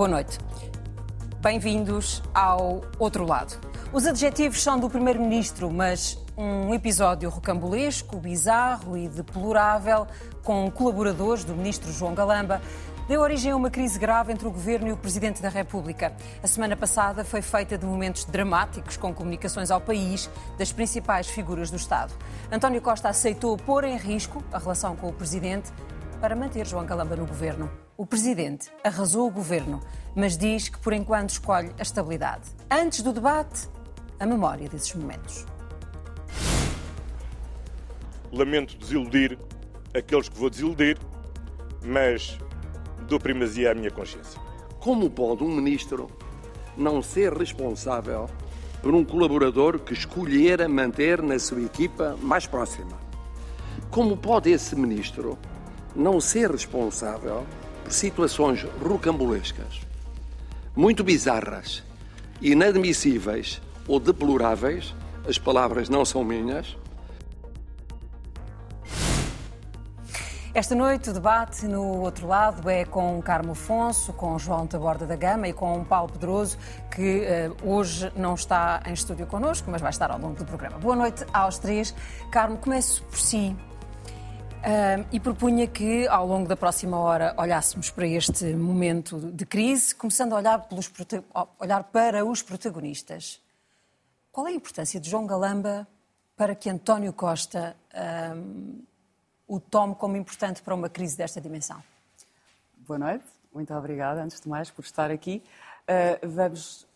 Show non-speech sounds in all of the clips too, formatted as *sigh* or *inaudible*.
Boa noite. Bem-vindos ao outro lado. Os adjetivos são do Primeiro-Ministro, mas um episódio rocambolesco, bizarro e deplorável, com colaboradores do Ministro João Galamba, deu origem a uma crise grave entre o Governo e o Presidente da República. A semana passada foi feita de momentos dramáticos com comunicações ao país das principais figuras do Estado. António Costa aceitou pôr em risco a relação com o Presidente para manter João Galamba no Governo. O Presidente arrasou o Governo, mas diz que por enquanto escolhe a estabilidade. Antes do debate, a memória desses momentos. Lamento desiludir aqueles que vou desiludir, mas dou primazia à minha consciência. Como pode um ministro não ser responsável por um colaborador que escolhera manter na sua equipa mais próxima? Como pode esse ministro não ser responsável situações rocambolescas, muito bizarras, inadmissíveis ou deploráveis? As palavras não são minhas Esta noite o debate no outro lado é com Carmo Afonso, com João Taborda da Gama e com Paulo Pedroso, que uh, hoje não está em estúdio connosco, mas vai estar ao longo do programa. Boa noite aos três. Carmo, começo por si. Uh, e propunha que, ao longo da próxima hora, olhássemos para este momento de crise, começando a olhar, pelos, olhar para os protagonistas. Qual é a importância de João Galamba para que António Costa o tome como importante para uma crise desta dimensão? Boa noite, muito obrigada, antes de mais, por estar aqui. Uh, vamos,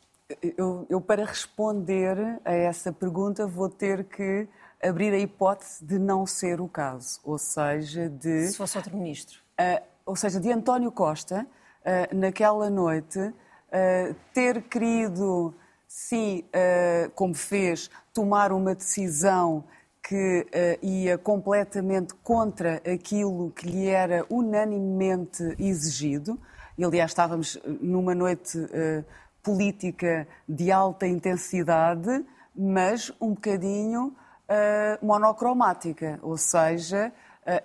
eu, eu, para responder a essa pergunta, vou ter que abrir a hipótese de não ser o caso, ou seja, de. Se fosse outro ministro. Uh, ou seja, de António Costa, uh, naquela noite, ter querido, sim, como fez, tomar uma decisão que uh, ia completamente contra aquilo que lhe era unanimemente exigido. E, aliás, estávamos numa noite uh, política de alta intensidade, mas um bocadinho uh, monocromática, ou seja,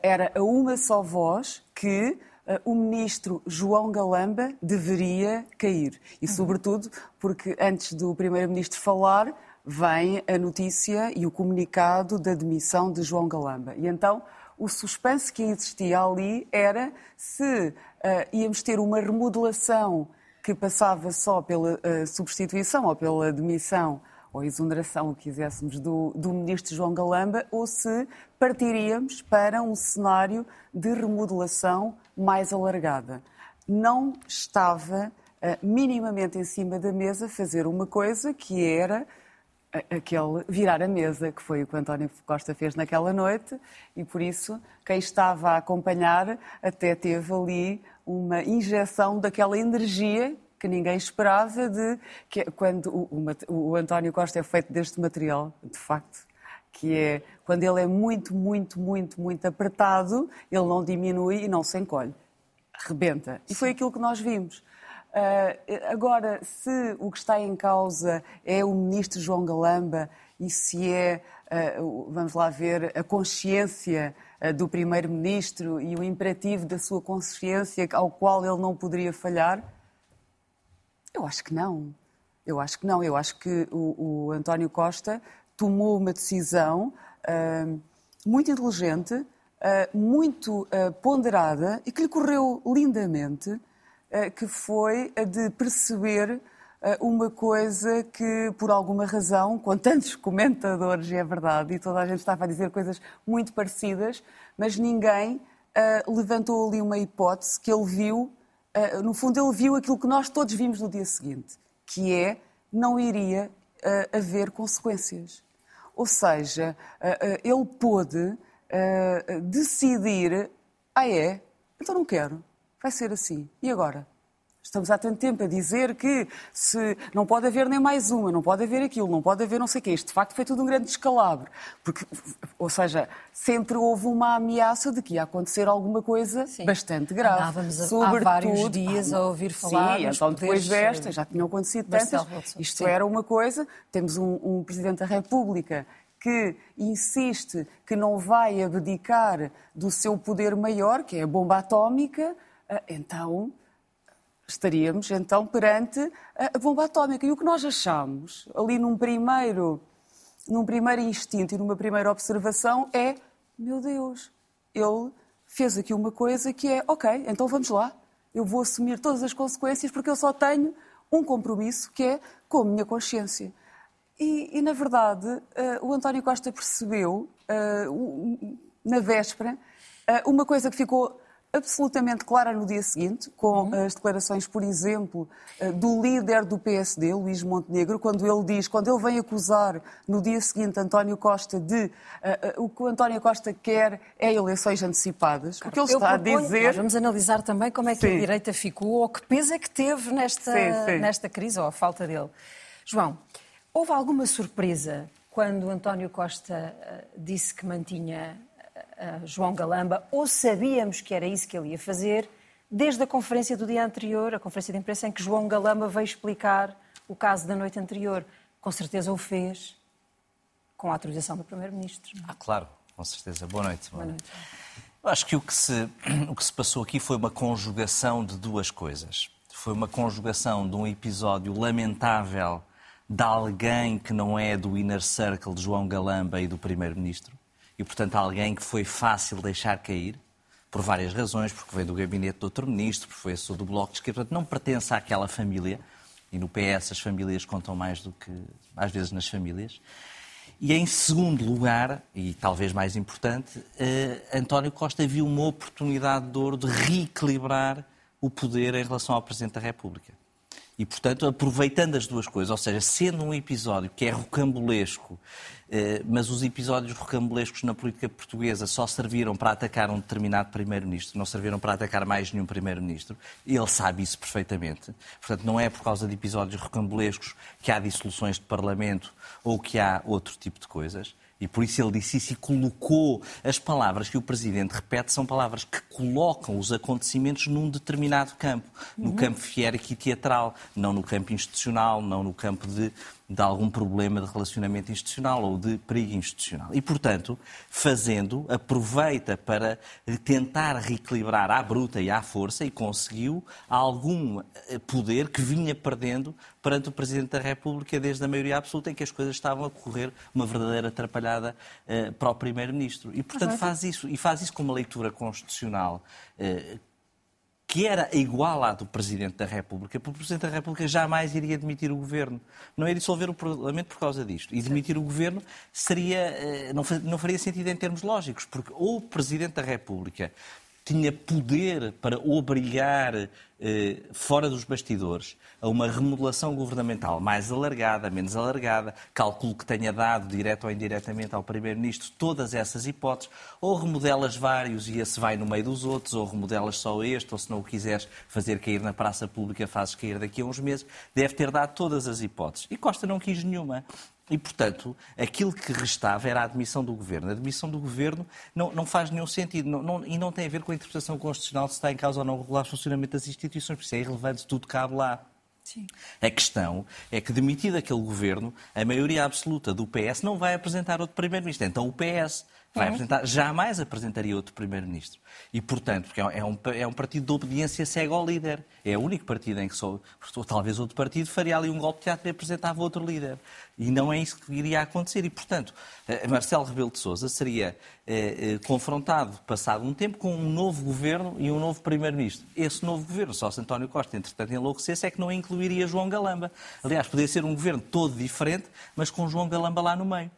era a uma só voz que o ministro João Galamba deveria cair. E, uhum. sobretudo, porque antes do primeiro-ministro falar, vem a notícia e o comunicado da demissão de João Galamba. E então o suspense que existia ali era se uh, íamos ter uma remodelação que passava só pela uh, substituição ou pela demissão ou exoneração, o que quiséssemos, do, do ministro João Galamba, ou se partiríamos para um cenário de remodelação mais alargada. Não estava uh, minimamente em cima da mesa fazer uma coisa que era aquele virar a mesa, que foi o que António Costa fez naquela noite, e por isso quem estava a acompanhar até teve ali uma injeção daquela energia que ninguém esperava de que quando o, o, o António Costa é feito deste material, de facto, que é quando ele é muito, muito, muito, muito apertado, ele não diminui e não se encolhe. Rebenta. E foi aquilo que nós vimos. Uh, agora, se o que está em causa é o ministro João Galamba e se é, uh, vamos lá ver, a consciência uh, do primeiro-ministro e o imperativo da sua consciência ao qual ele não poderia falhar, eu acho que não. Eu acho que não. Eu acho que o, o António Costa tomou uma decisão muito inteligente, muito ponderada e que lhe correu lindamente que foi a de perceber uma coisa que, por alguma razão, com tantos comentadores, é verdade, e toda a gente estava a dizer coisas muito parecidas, mas ninguém uh, levantou ali uma hipótese que ele viu, uh, no fundo, ele viu aquilo que nós todos vimos no dia seguinte, que é não iria uh, haver consequências. Ou seja, ele pôde decidir, ah é, então não quero vai ser assim. E agora? Estamos há tanto tempo a dizer que se não pode haver nem mais uma, não pode haver aquilo, não pode haver não sei o quê. Isto de facto foi tudo um grande descalabro. Porque, ou seja, sempre houve uma ameaça de que ia acontecer alguma coisa Sim. bastante grave. Andávamos Sobretudo, há vários dias a ouvir falar. Sim, então depois desta, já tinham acontecido tantas. Isto Sim. era uma coisa. Temos um, um Presidente da República que insiste que não vai abdicar do seu poder maior, que é a bomba atómica, ah, então estaríamos então perante a bomba atómica. E o que nós achamos ali num primeiro, num primeiro instinto e numa primeira observação é: meu Deus, ele fez aqui uma coisa que é, ok, então vamos lá, eu vou assumir todas as consequências porque eu só tenho um compromisso que é com a minha consciência. E, e na verdade, uh, o António Costa percebeu, uh, na véspera, uh, uma coisa que ficou absolutamente clara no dia seguinte, com uhum. as declarações, por exemplo, eh, do líder do PSD, Luís Montenegro, quando ele diz, quando ele vem acusar no dia seguinte António Costa de uh, uh, o que o António Costa quer é eleições antecipadas. O que ele está proponho, a dizer. vamos analisar também como é que sim. a direita ficou ou que peso é que teve nesta, sim, sim. nesta crise ou a falta dele. João, houve alguma surpresa quando António Costa disse que mantinha João Galamba, ou sabíamos que era isso que ele ia fazer, desde a conferência do dia anterior, a conferência de imprensa em que João Galamba veio explicar o caso da noite anterior. Com certeza o fez com a autorização do Primeiro-Ministro. Ah, claro, com certeza. Boa noite. Boa noite. Eu acho que o que, se, o que se passou aqui foi uma conjugação de duas coisas. Foi uma conjugação de um episódio lamentável de alguém que não é do inner circle de João Galamba e do Primeiro-Ministro e, portanto, alguém que foi fácil deixar cair, por várias razões, porque veio do gabinete do outro ministro, porque foi assessor do Bloco de Esquerda, portanto, não pertence àquela família, e no PS as famílias contam mais do que, às vezes, nas famílias. E, em segundo lugar, e talvez mais importante, eh, António Costa viu uma oportunidade de ouro de reequilibrar o poder em relação ao Presidente da República. E, portanto, aproveitando as duas coisas, ou seja, sendo um episódio que é rocambolesco, mas os episódios rocambolescos na política portuguesa só serviram para atacar um determinado primeiro-ministro, não serviram para atacar mais nenhum primeiro-ministro, ele sabe isso perfeitamente. Portanto, não é por causa de episódios rocambolescos que há dissoluções de parlamento ou que há outro tipo de coisas. E por isso ele disse isso e colocou as palavras que o Presidente repete, são palavras que colocam os acontecimentos num determinado campo, no uhum. campo fiérico e teatral, não no campo institucional, não no campo de de algum problema de relacionamento institucional ou de perigo institucional. E, portanto, fazendo, aproveita para tentar reequilibrar à bruta e à força e conseguiu algum eh, poder que vinha perdendo perante o Presidente da República desde a maioria absoluta em que as coisas estavam a correr uma verdadeira atrapalhada uh, para o Primeiro-Ministro. E, portanto, faz isso. E faz isso com uma leitura constitucional uh, que era igual à do Presidente da República, porque o Presidente da República jamais iria demitir o Governo. Não ia dissolver o Parlamento por causa disto. E demitir o Governo seria, eh, não faria sentido em termos lógicos, porque ou o Presidente da República tinha poder para obrigar, eh, fora dos bastidores, a uma remodelação governamental mais alargada, menos alargada, calculo que tenha dado, direto ou indiretamente, ao Primeiro-Ministro todas essas hipóteses, ou remodelas vários e esse vai no meio dos outros, ou remodelas só este, ou se não o quiseres fazer cair na praça pública, fazes cair daqui a uns meses, deve ter dado todas as hipóteses. E Costa não quis nenhuma. E, portanto, aquilo que restava era a admissão do governo. A admissão do governo não, não faz nenhum sentido não, não, e não tem a ver com a interpretação constitucional se está em causa ou não o regular funcionamento das instituições, porque isso é irrelevante, tudo cabe lá. Sim. A questão é que, demitido aquele governo, a maioria absoluta do PS não vai apresentar outro primeiro-ministro. Então o PS vai apresentar, jamais apresentaria outro primeiro-ministro. E, portanto, porque é um, é um partido de obediência cega ao líder. É o único partido em que só, talvez outro partido faria ali um golpe de teatro e apresentava outro líder. E não é isso que iria acontecer. E, portanto, eh, Marcelo Rebelo de Sousa seria eh, eh, confrontado, passado um tempo, com um novo governo e um novo primeiro-ministro. Esse novo governo, só se António Costa, entretanto, enlouquecesse, é que não incluiria João Galamba. Aliás, poderia ser um governo todo diferente, mas com João Galamba lá no meio.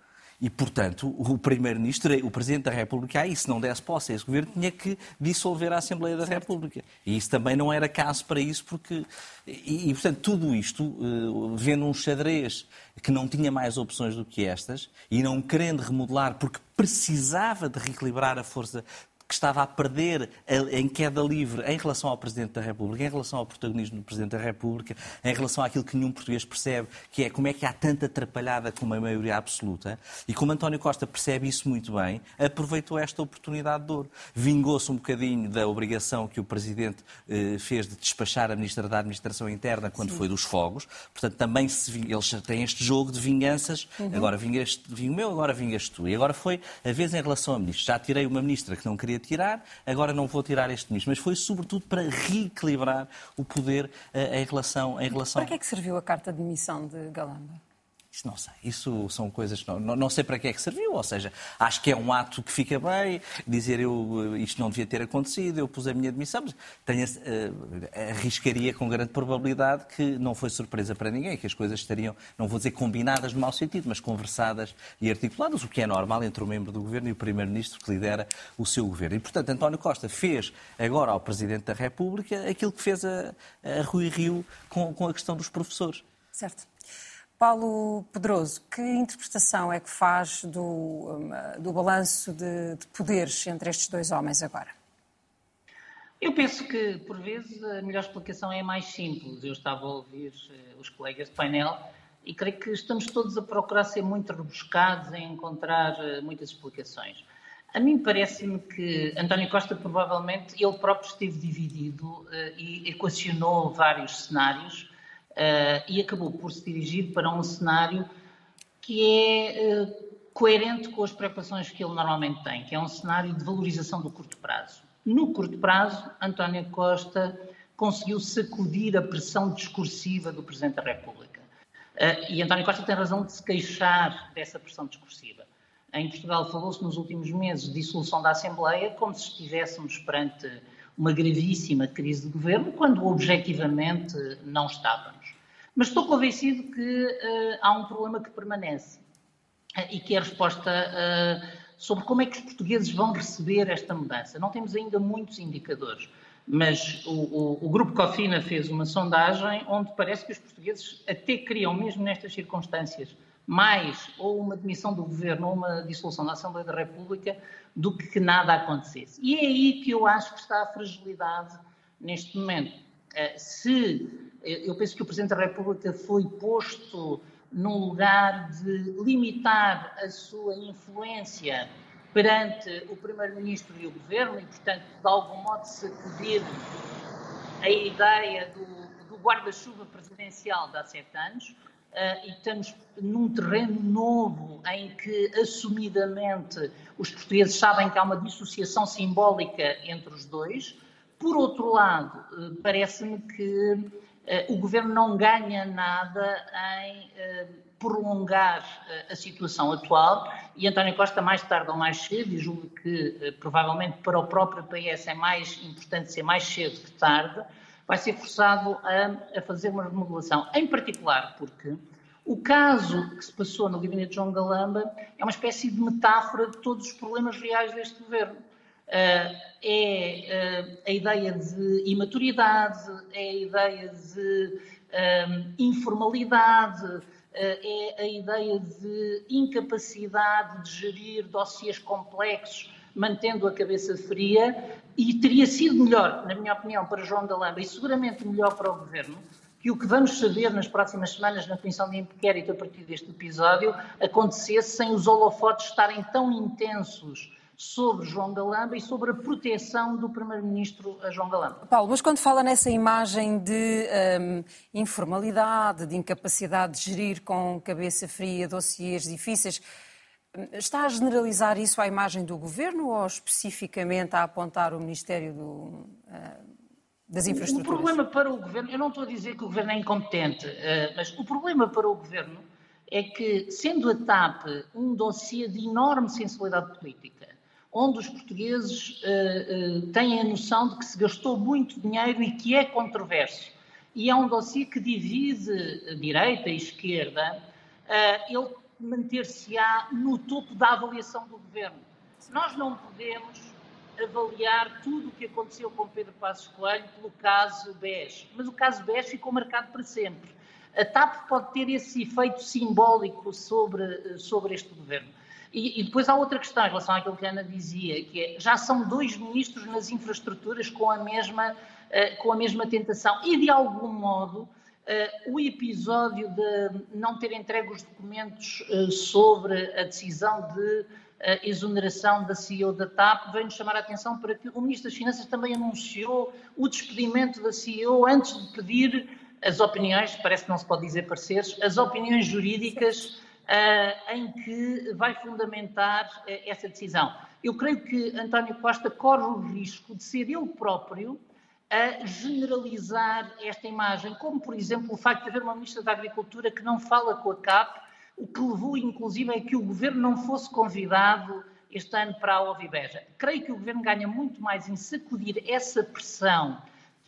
E, portanto, o Primeiro-Ministro, o Presidente da República, aí, se não desse posse a esse governo, tinha que dissolver a Assembleia da República. E isso também não era caso para isso, porque. E, e portanto, tudo isto, uh, vendo um xadrez que não tinha mais opções do que estas, e não querendo remodelar, porque precisava de reequilibrar a força que estava a perder em queda livre em relação ao Presidente da República, em relação ao protagonismo do Presidente da República, em relação àquilo que nenhum português percebe, que é como é que há tanta atrapalhada com uma maioria absoluta. E como António Costa percebe isso muito bem, aproveitou esta oportunidade de ouro. Vingou-se um bocadinho da obrigação que o Presidente eh, fez de despachar a Ministra da Administração Interna quando Sim. foi dos fogos. Portanto, também se, eles têm este jogo de vinganças. Uhum. Agora vingaste, vingo meu, agora vingas tu. E agora foi a vez em relação a ministros. Já tirei uma ministra que não queria tirar, agora não vou tirar este ministro. Mas foi sobretudo para reequilibrar o poder uh, em relação... Em relação... Para que é que serviu a carta de demissão de Galamba? Isso não sei. Isso são coisas que não, não, sei para que é que serviu. Ou seja, acho que é um ato que fica bem, dizer eu isto não devia ter acontecido, eu pus a minha admissão, mas tenho, uh, arriscaria com grande probabilidade que não foi surpresa para ninguém, que as coisas estariam, não vou dizer combinadas no mau sentido, mas conversadas e articuladas, o que é normal entre o membro do governo e o primeiro-ministro que lidera o seu governo. E, portanto, António Costa fez agora ao Presidente da República aquilo que fez a, a Rui Rio com, com a questão dos professores. Certo. Paulo Pedroso, que interpretação é que faz do, um, do balanço de, de poderes entre estes dois homens agora? Eu penso que, por vezes, a melhor explicação é mais simples. Eu estava a ouvir uh, os colegas de painel e creio que estamos todos a procurar ser muito rebuscados em encontrar uh, muitas explicações. A mim parece-me que António Costa, provavelmente, ele próprio esteve dividido uh, e equacionou vários cenários uh, e acabou por se dirigir para um cenário que é uh, coerente com as preocupações que ele normalmente tem, que é um cenário de valorização do curto prazo. No curto prazo, António Costa conseguiu sacudir a pressão discursiva do Presidente da República. Uh, e António Costa tem razão de se queixar dessa pressão discursiva. Em Portugal falou-se nos últimos meses de dissolução da Assembleia como se estivéssemos perante uma gravíssima crise de governo, quando objetivamente não estávamos. Mas estou convencido que uh, há um problema que permanece uh, e que é a resposta uh, sobre como é que os portugueses vão receber esta mudança. Não temos ainda muitos indicadores, mas o, o, o Grupo Cofina fez uma sondagem onde parece que os portugueses até queriam, mesmo nestas circunstâncias, mais ou uma demissão do governo ou uma dissolução da Assembleia da República do que que nada acontecesse. E é aí que eu acho que está a fragilidade neste momento. Se eu penso que o Presidente da República foi posto num lugar de limitar a sua influência perante o Primeiro-Ministro e o Governo e, portanto, de algum modo sacudir a ideia do, do guarda-chuva presidencial de há sete anos. Uh, e estamos num terreno novo em que, assumidamente, os portugueses sabem que há uma dissociação simbólica entre os dois. Por outro lado, uh, parece-me que eh, o governo não ganha nada em eh, prolongar eh, a situação atual e António Costa, mais tarde ou mais cedo, e julgo que provavelmente para o próprio PS é mais importante ser mais cedo que tarde, vai ser forçado a, a fazer uma remodelação. Em particular porque o caso que se passou no gabinete de João Galamba é uma espécie de metáfora de todos os problemas reais deste governo. Uh, é uh, a ideia de imaturidade, é a ideia de um, informalidade, é a ideia de incapacidade de gerir dossiês complexos, mantendo a cabeça fria, e teria sido melhor, na minha opinião, para João Galamba e seguramente melhor para o Governo, que o que vamos saber nas próximas semanas na Comissão de Inquérito a partir deste episódio acontecesse sem os holofotes estarem tão intensos sobre João Galamba e sobre a proteção do Primeiro-Ministro João Galamba. Paulo, mas quando fala nessa imagem de um, informalidade, de incapacidade de gerir com cabeça fria dossiês difíceis, está a generalizar isso à imagem do Governo ou especificamente a apontar o Ministério do, uh, das Infraestruturas? O problema para o Governo, eu não estou a dizer que o Governo é incompetente, uh, mas o problema para o Governo é que, sendo a TAP um dossiê de enorme sensibilidade política, onde os portugueses uh, uh, têm a noção de que se gastou muito dinheiro e que é controverso. E é um dossiê que divide direita e esquerda, uh, ele manter-se-á no topo da avaliação do governo. Nós não podemos avaliar tudo o que aconteceu com Pedro Passos Coelho pelo caso BES, mas o caso BES ficou marcado para sempre. A TAP pode ter esse efeito simbólico sobre, sobre este governo. E, e, depois há outra questão em relação àquilo que a Ana dizia, que é, já são dois ministros nas infraestruturas com a mesma, uh, com a mesma tentação. E, de algum modo, uh, o episódio de não ter entregue os documentos uh, sobre a decisão de exoneração da CEO da TAP vem-nos chamar a atenção para que o Ministro das Finanças também anunciou o despedimento da CEO antes de pedir as opiniões, parece que não se pode dizer pareceres, as opiniões jurídicas uh, em que vai fundamentar uh, essa decisão. Eu creio que António Costa corre o risco de ser ele próprio a generalizar esta imagem, como, por exemplo, o facto de haver uma Ministra da Agricultura que não fala com a CAP, o que levou, inclusive, a que o Governo não fosse convidado este ano para a Ovibeja. Creio que o Governo ganha muito mais em sacudir essa pressão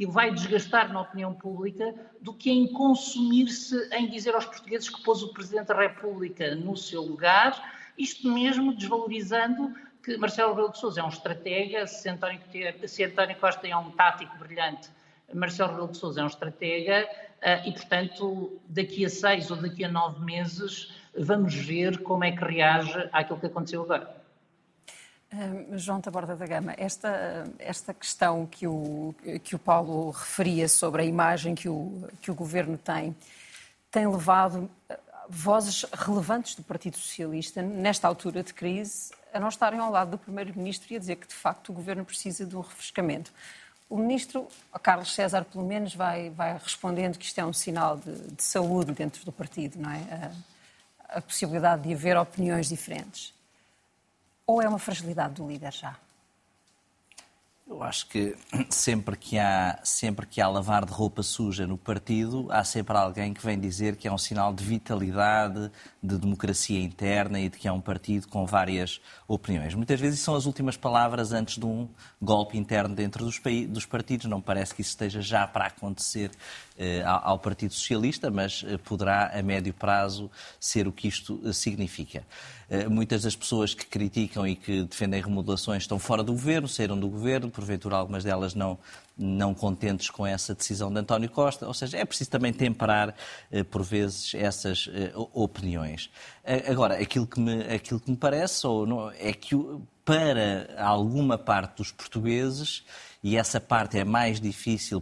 o vai desgastar na opinião pública do que em consumir-se em dizer aos portugueses que pôs o Presidente da República no seu lugar, isto mesmo desvalorizando que Marcelo Rebelo de Sousa é um estratega, se António, se António Costa é um tático brilhante, Marcelo Rebelo de Sousa é um estratega eh, e, portanto, daqui a seis ou daqui a nove meses vamos ver como é que reage àquilo que aconteceu agora. João Taborda da Gama, esta, esta questão que o, que o Paulo referia sobre a imagem que o, que o governo tem, tem levado eh, vozes relevantes do Partido Socialista, nesta altura de crise, a não estarem ao lado do Primeiro-Ministro e a dizer que, de facto, o governo precisa de um refrescamento. O ministro, Carlos César, pelo menos, vai, vai respondendo que isto é um sinal de, de saúde dentro do partido, não é? A, a possibilidade de haver opiniões diferentes. Ou é uma fragilidade do líder já? Eu acho que sempre que, há, sempre que há lavar de roupa suja no partido, há sempre alguém que vem dizer que é um sinal de vitalidade, de democracia interna e de que é um partido com várias opiniões. Muitas vezes são as últimas palavras antes de um golpe interno dentro dos, dos partidos. Não parece que isso esteja já para acontecer ao Partido Socialista, mas eh, poderá a médio prazo ser o que isto eh, significa. Muitas das pessoas que criticam e que defendem remodelações estão fora do governo, saíram do governo, porventura algumas delas não, não contentes com essa decisão de António Costa. Ou seja, é preciso também temperar, por vezes, essas opiniões. Agora, aquilo que me, aquilo que me parece ou não, é que para alguma parte dos portugueses, e essa parte é mais difícil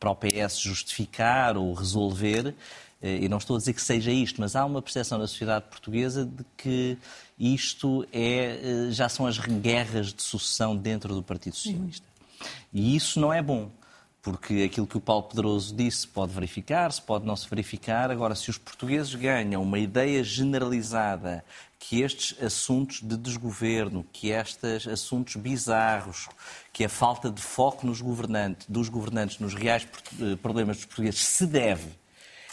para o o PS justificar ou resolver, eh, e não estou a dizer que seja isto, mas há uma percepção na sociedade portuguesa de que isto é, eh, já são as guerras de sucessão dentro do Partido Socialista. E isso não é bom, porque aquilo que o Paulo Pedroso disse pode verificar-se, pode não se verificar. Agora, se os portugueses ganham uma ideia generalizada que estes assuntos de desgoverno, que estes assuntos bizarros, que a falta de foco nos governantes, dos governantes nos reais eh, problemas dos portugueses se deve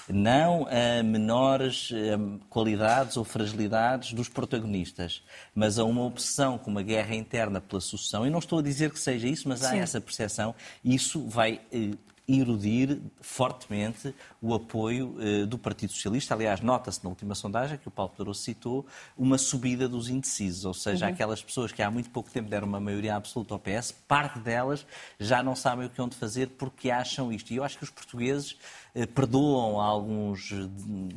não a menores eh, qualidades ou fragilidades dos protagonistas, mas a uma obsessão com uma guerra interna pela sucessão. E não estou a dizer que seja isso, mas há Sim. essa percepção. Isso vai eh, erudir fortemente o apoio eh, do Partido Socialista. Aliás, nota-se na última sondagem, que o Paulo Pedroso citou, uma subida dos indecisos, ou seja, uhum. aquelas pessoas que há muito pouco tempo deram uma maioria absoluta ao PS, parte delas já não sabem o que hão de fazer porque acham isto. E eu acho que os portugueses perdoam alguns,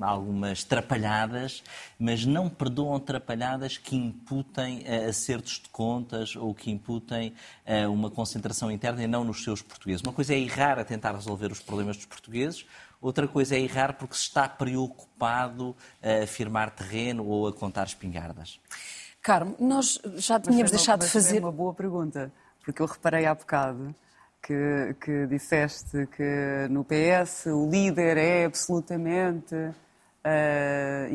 algumas trapalhadas, mas não perdoam trapalhadas que imputem eh, acertos de contas ou que imputem eh, uma concentração interna e não nos seus portugueses. Uma coisa é errar a tentar resolver os problemas dos portugueses, outra coisa é errar porque se está preocupado a afirmar terreno ou a contar espingardas. Carmo, nós já tínhamos deixado de fazer. Uma boa pergunta, porque eu reparei há bocado que, que disseste que no PS o líder é absolutamente uh,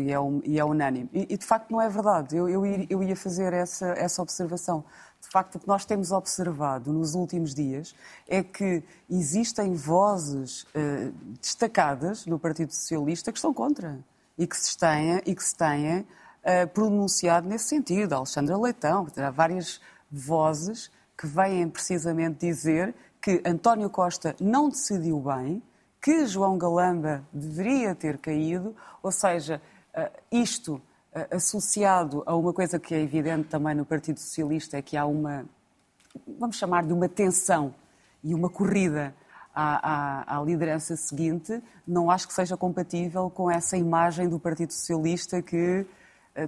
e é, um, e é unânime. E, e, de facto não é verdade. Eu, eu, eu ia fazer essa, essa observação. De facto, o que nós temos observado nos últimos dias é que existem vozes uh, destacadas no Partido Socialista que estão contra e que se tenha, e que se tenha uh, pronunciado nesse sentido. Alexandra Leitão, há várias vozes que vêm precisamente dizer que António Costa não decidiu bem, que João Galamba deveria ter caído, ou seja, eh, isto eh, associado a uma coisa que é evidente também no Partido Socialista, é que há uma, vamos chamar de uma tensão e uma corrida à, à, à, liderança seguinte, não acho que seja compatível com essa imagem do Partido Socialista que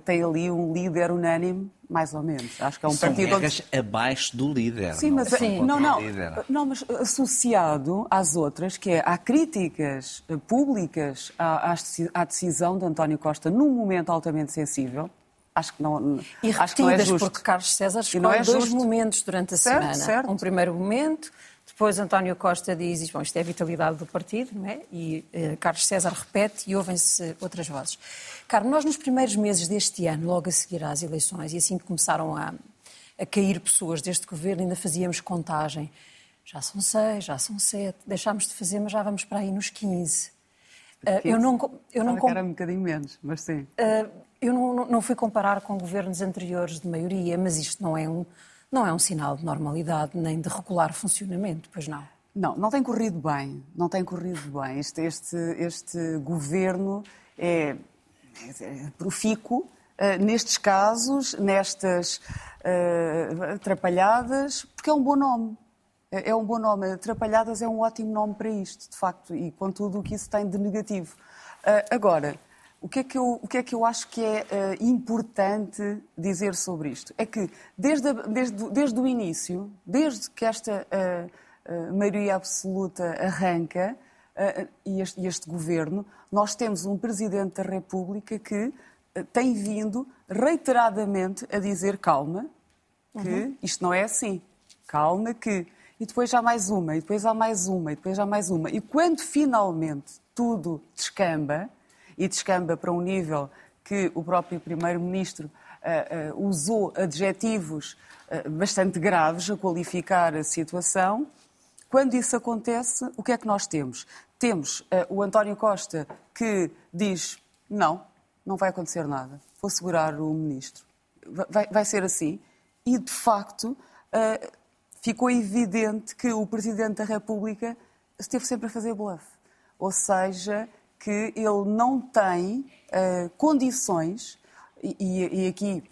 tem ali um líder unânime, mais ou menos. Acho que é um São partido onde... abaixo do líder. Sim, mas, sim. Não, não, não, mas associado às outras, que é há críticas eh, públicas à, à decisão de António Costa num momento altamente sensível, Acho que não, e acho que não é justo. porque Carlos César escolhe é dois momentos durante a certo, semana. Certo. Um primeiro momento, Depois António Costa diz, bom, isto é a vitalidade do partido, não é? E uh, Carlos César repete e ouvem-se outras vozes. Carlos, nós nos primeiros meses deste ano, logo a seguir às eleições, e assim que começaram a, a cair pessoas deste governo, ainda fazíamos contagem. Já são seis, já são sete, deixámos de fazer, mas já vamos para aí nos 15. Uh, eu não, eu não era um bocadinho menos, mas sim. Uh, eu não, não fui comparar com governos anteriores de maioria, mas isto não é um não é um sinal de normalidade nem de regular funcionamento, pois não? Não, não tem corrido bem. Não tem corrido bem. Este, este, este governo é, é profícuo uh, nestes casos, nestas uh, atrapalhadas, porque é um bom nome. É, é um bom nome. Atrapalhadas é um ótimo nome para isto, de facto, e com tudo o que isso tem de negativo. Uh, agora, o que, é que eu, o que é que eu acho que é uh, importante dizer sobre isto? É que desde, a, desde, desde o início, desde que esta uh, uh, maioria absoluta arranca, e este, este, governo, nós temos um Presidente da República que tem vindo reiteradamente a dizer calma, que uhum. isto não é assim, calma que... E depois há mais uma, e depois há mais uma, e depois há mais uma. E quando finalmente tudo descamba, e descamba para um nível que o próprio Primeiro-Ministro uh, uh, usou adjetivos uh, bastante graves a qualificar a situação. Quando isso acontece, o que é que nós temos? Temos o António Costa que diz: não, não vai acontecer nada, vou segurar o Ministro. Vai, vai ser assim. E, de facto, ficou evidente que o Presidente da República esteve sempre a fazer bluff. Ou seja, que ele não tem uh, condições, e, e, aqui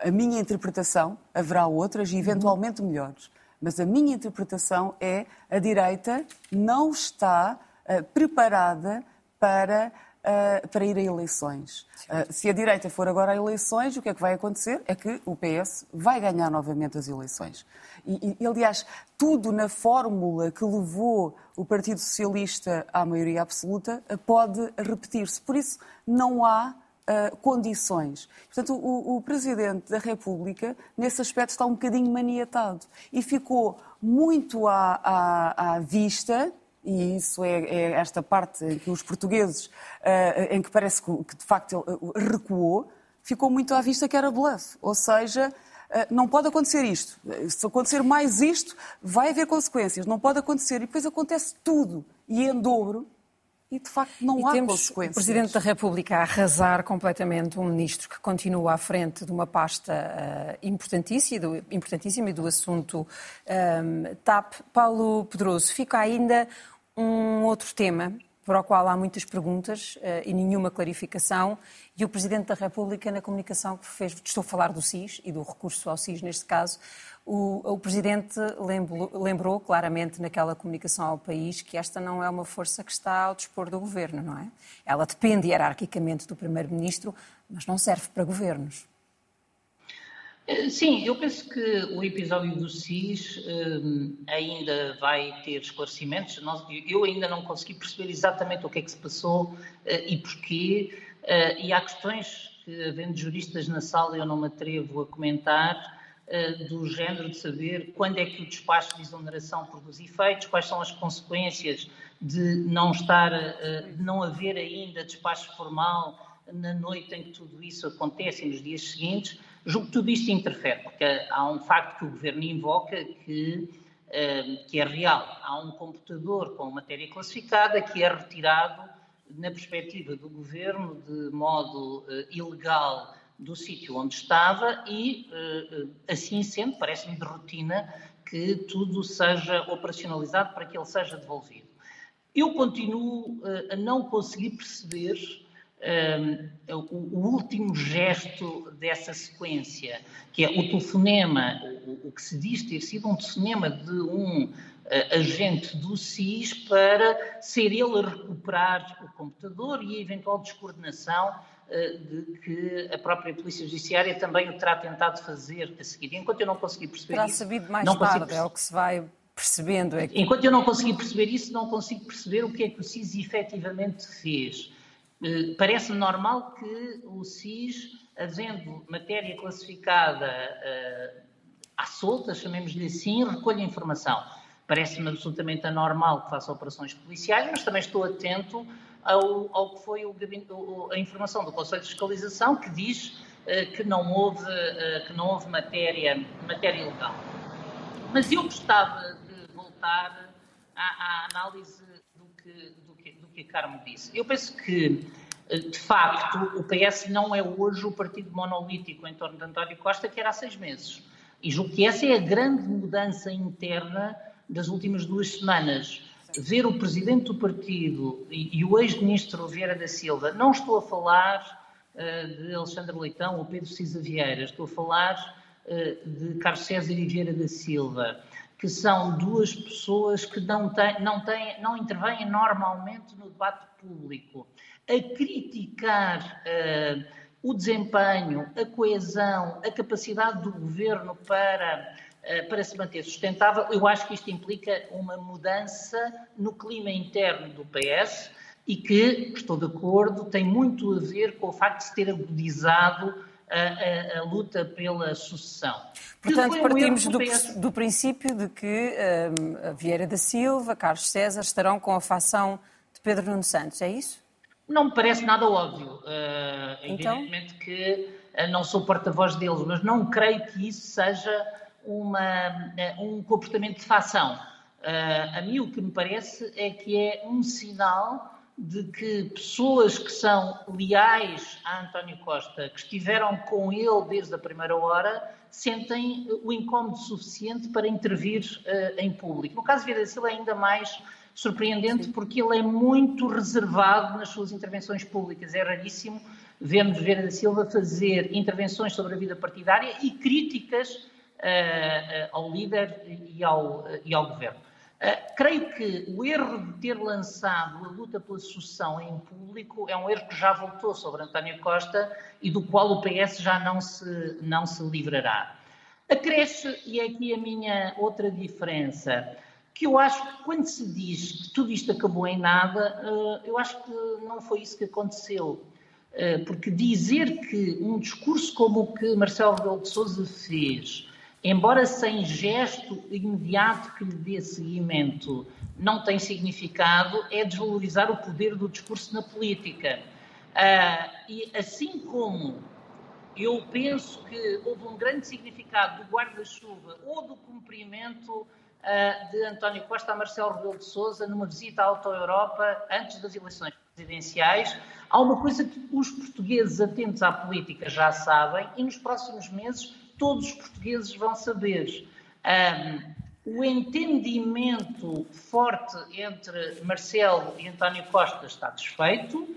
a minha interpretação, haverá outras e eventualmente melhores, mas a minha interpretação é a direita não está uh, preparada para uh, para ir a eleições. Uh, se a direita for agora a eleições, o que é que vai acontecer? É que o PS vai ganhar novamente as eleições. E, e, aliás, tudo na fórmula que levou o Partido Socialista à maioria absoluta pode repetir-se. Por isso, não há Uh, condições. Portanto, o, o, Presidente da República, nesse aspecto, está um bocadinho maniatado e ficou muito à, à, à vista e isso é, é, esta parte que os portugueses, uh, em que parece que, de facto ele recuou, ficou muito à vista que era bluff. Ou seja, uh, não pode acontecer isto. Se acontecer mais isto, vai haver consequências. Não pode acontecer. E depois acontece tudo. E em dobro. E de facto não e há temos consequências. O Presidente da República a arrasar completamente um ministro que continua à frente de uma pasta uh, importantíssima, importantíssima e do assunto um, TAP. Paulo Pedroso, fica ainda um outro tema para o qual há muitas perguntas uh, e nenhuma clarificação, e o Presidente da República, na comunicação que fez, estou a falar do SIS e do recurso ao SIS neste caso, o, o Presidente lembrou, lembrou, claramente naquela comunicação ao país que esta não é uma força que está ao dispor do Governo, não é? Ela depende hierarquicamente do Primeiro-Ministro, mas não serve para governos. Eh, sim, eu penso que o episódio do SIS um, eh, ainda vai ter esclarecimentos. Nós, eu ainda não consegui perceber exatamente o que é que se passou uh, e porquê. Uh, e há questões que, havendo juristas na sala, eu não me atrevo a comentar, uh, do género de saber quando é que o despacho de exoneração produz efeitos, quais são as consequências de não estar, de não haver ainda despacho formal na noite em que tudo isso acontece e nos dias seguintes. Julgo que tudo isto interfere, porque há um facto que o Governo invoca que, eh, que é real. Há um computador com matéria classificada que é retirado, na perspectiva do Governo, de modo eh, ilegal do sítio onde estava e, eh, assim sendo, parece-me de rotina que tudo seja operacionalizado para que ele seja devolvido. Eu continuo a não conseguir perceber o, o, último gesto dessa sequência, que é o telefonema, o, o, que se diz ter sido um telefonema de um uh, agente do SIS para ser ele a recuperar o computador e a eventual descoordenação uh, de que a própria Polícia Judiciária também o terá tentado fazer a seguir. Enquanto eu não consegui perceber terá isso... sabido mais não tarde, é o que se vai percebendo. É que... Enquanto eu não consegui perceber isso, não consigo perceber o que é que o SIS efetivamente fez. Eh, parece-me normal que o SIS, havendo matéria classificada uh, à solta, chamemos-lhe assim, recolha informação. parece-me absolutamente anormal que faça operações policiais, mas também estou atento ao, ao que foi o, a informação do Conselho de Fiscalização, que diz uh, que não houve, uh, que não houve matéria, matéria ilegal. Mas eu gostava de voltar à, à análise do que, que, a Carmo disse. Eu penso que eh, de facto, o PS não é hoje o partido monolítico em torno de António Costa, que era há seis meses. E julgo que essa é a grande mudança interna das últimas duas semanas. Ver o presidente do partido e, e o ex-ministro Vieira da Silva, não estou a falar uh, de Alexandre Leitão ou Pedro Cisa Vieira, estou a falar uh, de Carlos César e Vieira da Silva, que são duas pessoas que não, têm, não, têm, não intervêm normalmente no debate público. A criticar uh, o desempenho, a coesão, a capacidade do governo para, uh, para se manter sustentável, eu acho que isto implica uma mudança no clima interno do PS e que, estou de acordo, tem muito a ver com o facto de se ter agudizado a, a, a, luta pela sucessão. Portanto, partimos do, do, princípio de que um, a Vieira da Silva, Carlos César estarão com a facção de Pedro Nuno Santos, é isso? Não me parece nada óbvio. Uh, então? Evidentemente que uh, não sou porta-voz deles, mas não creio que isso seja uma, uh, um comportamento de facção. a mim o que me parece é que é um sinal de que pessoas que são leais a António Costa, que estiveram com ele desde a primeira hora, sentem o incómodo suficiente para intervir em público. No caso de Vieira Silva é ainda mais surpreendente porque ele é muito reservado nas suas intervenções públicas. É raríssimo vermos Vera da Silva fazer intervenções sobre a vida partidária e críticas uh, uh, ao líder e ao, uh, e ao governo. Creio que o erro de ter lançado a luta pela sucessão em público é um erro que já voltou sobre António Costa e do qual o PS já não se, não se livrará. Acresce, e é aqui a minha outra diferença, que eu acho que quando se diz que tudo isto acabou em nada, eh, eu acho que não foi isso que aconteceu. Eh, porque dizer que um discurso como o que Marcelo Rebelo de Sousa fez, embora sem gesto imediato que lhe dê seguimento, não tem significado, é desvalorizar o poder do discurso na política. Eh, e assim como eu penso que houve um grande significado do guarda-chuva ou do cumprimento uh, de António Costa a Marcelo Rebelo de Sousa numa visita à Auto Europa antes das eleições presidenciais. Há uma coisa que os portugueses atentos à política já sabem e nos próximos meses todos os portugueses vão saber. Um, o entendimento forte entre Marcelo e António Costa está desfeito uh,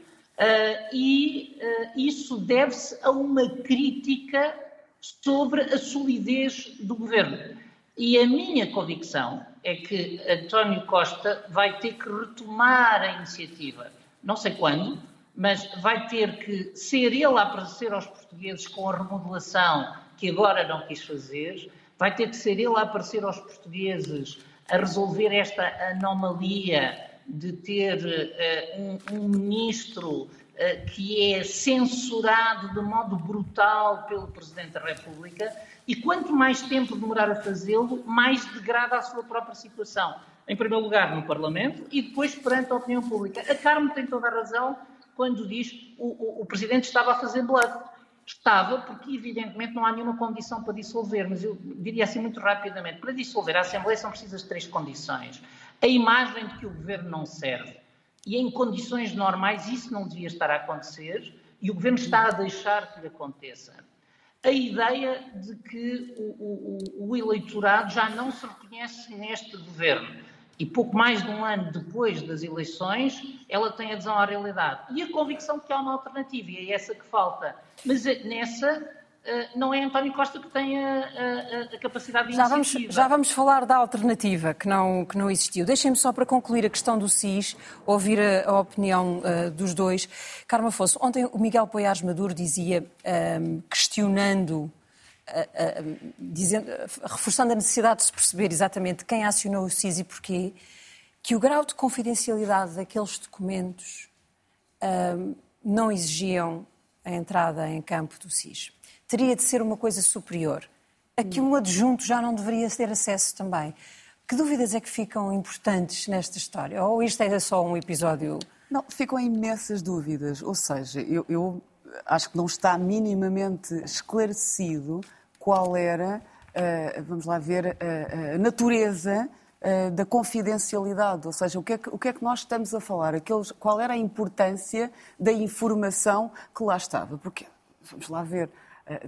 e uh, isso deve-se a uma crítica sobre a solidez do governo. E a minha convicção é que António Costa vai ter que retomar a iniciativa. Não sei quando, mas vai ter que ser ele a aparecer aos portugueses com a remodelação que agora não quis fazer, vai ter que ser ele a aparecer aos portugueses a resolver esta anomalia de ter uh, um, um, ministro uh, que é censurado de modo brutal pelo Presidente da República e quanto mais tempo demorar a fazê-lo, mais degrada a sua própria situação. Em primeiro lugar, no Parlamento e depois perante a opinião pública. A Carmo tem toda a razão quando diz que o, o, o Presidente estava a fazer bluff. Estava, porque evidentemente não há nenhuma condição para dissolver, mas eu diria assim muito rapidamente: para dissolver a Assembleia são precisas três condições. A imagem de que o governo não serve. E em condições normais isso não devia estar a acontecer e o governo está a deixar que lhe aconteça a ideia de que o, o, o, eleitorado já não se reconhece neste governo. E pouco mais de um ano depois das eleições, ela tem adesão à realidade. E a convicção que há uma alternativa, e é essa que falta. Mas eh, nessa eh, não é António Costa que tem a, a, a capacidade de já vamos, já vamos falar da alternativa que não, que não existiu. Deixem-me só para concluir a questão do SIS, ouvir a, a opinião uh, dos dois. Carmo Afonso, ontem o Miguel Poiares Maduro dizia, um, ehm, questionando, dizendo, reforçando a necessidade de se perceber exatamente quem acionou o SIS e porquê, que o grau de confidencialidade daqueles documentos ehm, não exigiam a entrada em campo do SIS teria de ser uma coisa superior. A que um adjunto já não deveria ter acesso também. Que dúvidas é que ficam importantes nesta história? Ou isto é só um episódio? Não, ficam imensas dúvidas. Ou seja, eu, eu acho que não está minimamente esclarecido qual era, uh, vamos lá ver, uh, a natureza da confidencialidade. Ou seja, o que, é que, o que é que nós estamos a falar? Aqueles, qual era a importância da informação que lá estava? Porque, vamos lá ver,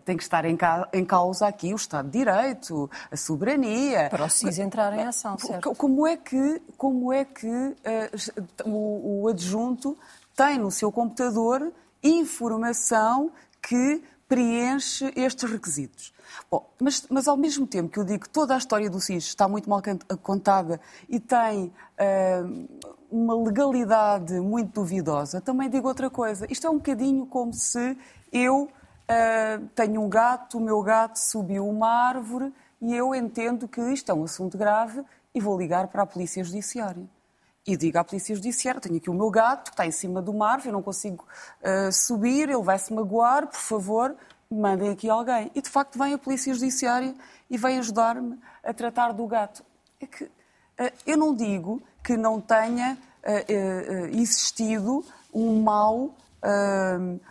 tem que estar em, causa aqui o Estado de Direito, a soberania. Para o CIS entrar em ação, certo? Como é que, como é que uh, o, o adjunto tem no seu computador informação que preenche estes requisitos. Bom, mas, mas, ao mesmo tempo que eu digo que toda a história do SIS está muito mal contada e tem uh, uma legalidade muito duvidosa, também digo outra coisa. Isto é um bocadinho como se eu uh, tenho um gato, o meu gato subiu uma árvore e eu entendo que isto é um assunto grave e vou ligar para a Polícia Judiciária e digo à Polícia Judiciária: tenho aqui o meu gato que está em cima do mar, eu não consigo uh, subir, ele vai se magoar, por favor, mandem aqui alguém. E de facto vem a Polícia Judiciária e vem ajudar-me a tratar do gato. É que uh, eu não digo que não tenha uh, existido um mau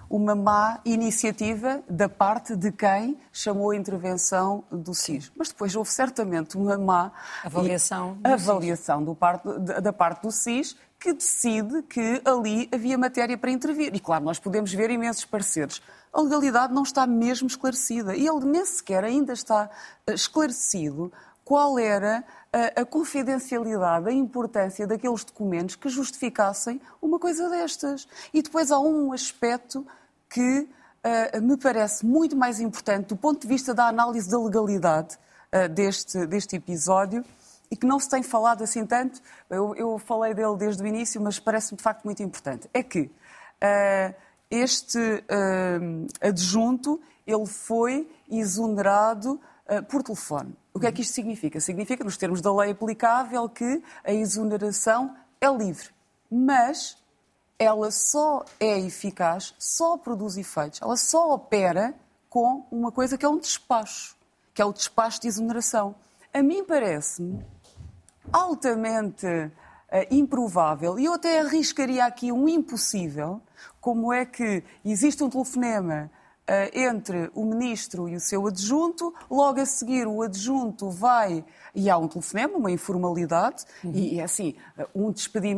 uma má iniciativa da parte de quem chamou a intervenção do SIS. Mas depois houve certamente uma má avaliação, avaliação do parte, da parte do SIS que decide que ali havia matéria para intervir. E claro, nós podemos ver imensos pareceres. A legalidade não está mesmo esclarecida e ele nem sequer ainda está eh, esclarecido qual era a, confidencialidade, a importância daqueles documentos que justificassem uma coisa destas. E depois há um aspecto que uh, me parece muito mais importante do ponto de vista da análise da legalidade uh, deste, deste episódio e que não se tem falado assim tanto. Eu, eu falei dele desde o início, mas parece-me de facto muito importante. É que uh, este adjunto ele foi exonerado por telefone. O que é que isto significa? Significa, nos termos da lei aplicável, que a exoneração é livre, mas ela só é eficaz, só produz efeitos, ela só opera com uma coisa que é um despacho, que é o despacho de exoneração. A mim parece-me altamente uh, improvável, e eu até arriscaria aqui um impossível, como é que existe um telefonema eh, entre o ministro e o seu adjunto. Logo a seguir, o adjunto vai e há um telefonema, uma informalidade, uhum. e é assim, um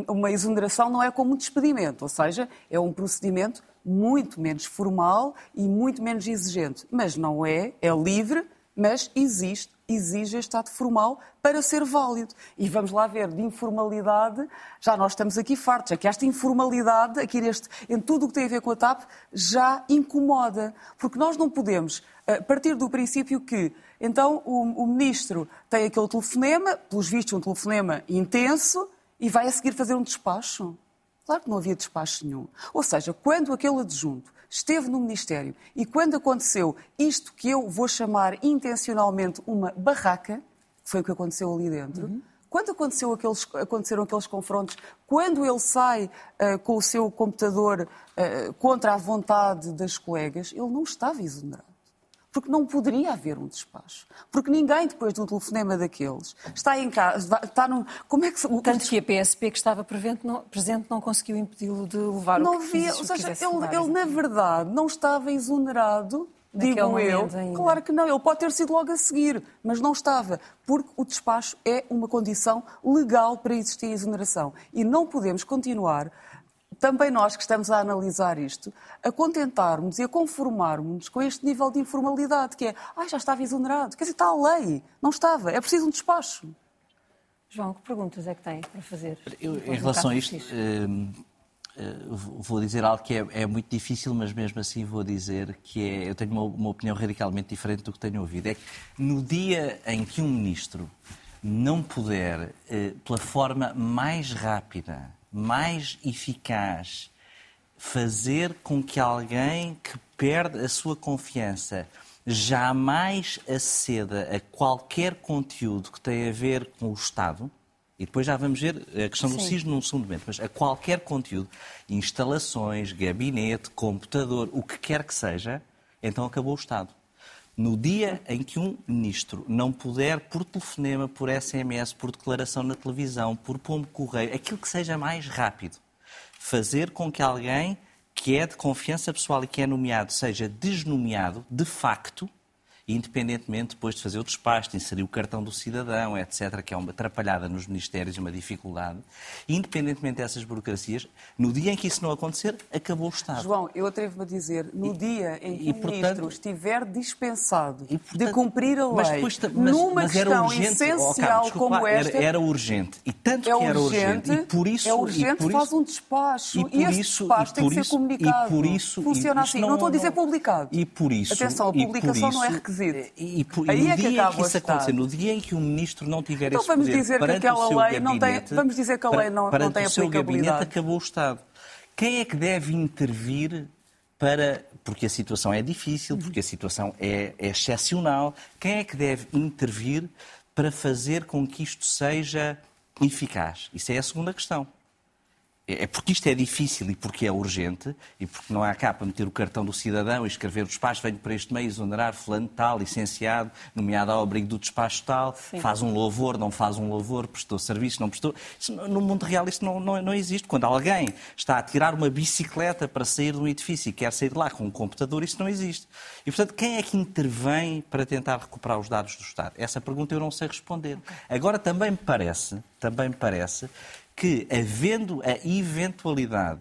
uma exoneração não é como um despedimento, ou seja, é um procedimento muito menos formal e muito menos exigente. Mas não é, é livre, mas existe exige este ato formal para ser válido. E vamos lá ver, de informalidade, já nós estamos aqui fartos, é que esta informalidade, aqui neste, em tudo o que tem a ver com a TAP, já incomoda. Porque nós não podemos uh, partir do princípio que, então, o, o ministro tem aquele telefonema, pelos vistos, um telefonema intenso, e vai a seguir fazer um despacho. Claro que não havia despacho nenhum. Ou seja, quando aquele adjunto esteve no Ministério e quando aconteceu isto que eu vou chamar intencionalmente uma barraca, foi o que aconteceu ali dentro, uhum. Quando aconteceu aqueles, aconteceram aqueles confrontos, quando ele sai uh, com o seu computador uh, contra a vontade das colegas, ele não estava exonerado porque não poderia haver um despacho. Porque ninguém, depois de um telefonema daqueles, está em casa, está no... Como é que... Tanto que a PSP que estava presente não, presente não conseguiu impedi-lo de levar não o que via, Ou seja, ele, ele na verdade, não estava exonerado Digo eu, ainda. claro que não, ele pode ter sido logo a seguir, mas não estava, porque o despacho é uma condição legal para existir a exoneração. E não podemos continuar também nós que estamos a analisar isto, a contentarmos e a conformarmos com este nível de informalidade, que é, ah, já estava exonerado. Quer dizer, está a lei. Não estava. É preciso um despacho. João, que perguntas é que tem para fazer? Eu, em relação a isto, uh, uh, vou dizer algo que é, é, muito difícil, mas mesmo assim vou dizer que é, eu tenho uma, uma opinião radicalmente diferente do que tenho ouvido. É que no dia em que um ministro não puder, uh, pela forma mais rápida, mais eficaz fazer com que alguém que perde a sua confiança jamais aceda a qualquer conteúdo que tenha a ver com o Estado, e depois já vamos ver a questão Sim. do SIS num segundo momento, mas a qualquer conteúdo, instalações, gabinete, computador, o que quer que seja, então acabou o Estado. No dia em que um ministro não puder, por telefonema, por SMS, por declaração na televisão, por pombo correio, aquilo que seja mais rápido, fazer com que alguém que é de confiança pessoal e que é nomeado seja desnomeado, de facto, independentemente depois de fazer o despacho, de inserir o cartão do cidadão, etc., que é uma atrapalhada nos ministérios uma dificuldade, independentemente dessas burocracias, no dia em que isso não acontecer, acabou o Estado. João, eu atrevo-me a dizer, no E- dia em que e, o portanto- ministro estiver dispensado E, portanto, de cumprir a lei, mas depois mas- numa mas questão urgente. Oh, essencial Carlos, desculpa como esta, Era, era urgente. E tanto é que era urgente. urgente, E por isso, é urgente, por faz isso, um despacho. e esse isso- despacho tem por que ser isso- comunicado. E por isso, Funciona assim. isto Não estou a dizer não- publicado. E por isso. Atenção, a publicação não é isso- requisito. E, Aí e no é que dia em que isso acontecer, no dia em que o ministro não tiver Então esse vamos poder dizer que aquela lei não tem- gabinete, vamos dizer que a lei não- não tem o seu gabinete acabou o Estado. Quem é que deve intervir para. Porque a situação é difícil, porque a situação é, é excepcional. Quem é que deve intervir para fazer com que isto seja eficaz? Isso é a segunda questão. É porque isto é difícil e porque é urgente e porque não há cá para meter o cartão do cidadão e escrever o despacho, venho para este meio exonerar fulano tal, licenciado, nomeado ao abrigo do despacho tal, faz um louvor, não faz um louvor, prestou serviço, não prestou. Isso, no mundo real isto não, não, não existe. Quando alguém está a tirar uma bicicleta para sair de um edifício e quer sair de lá com um computador, isso não existe. E, portanto, quem é que intervém para tentar recuperar os dados do Estado? Essa pergunta eu não sei responder. Agora, também me parece, também me parece que, havendo a eventualidade,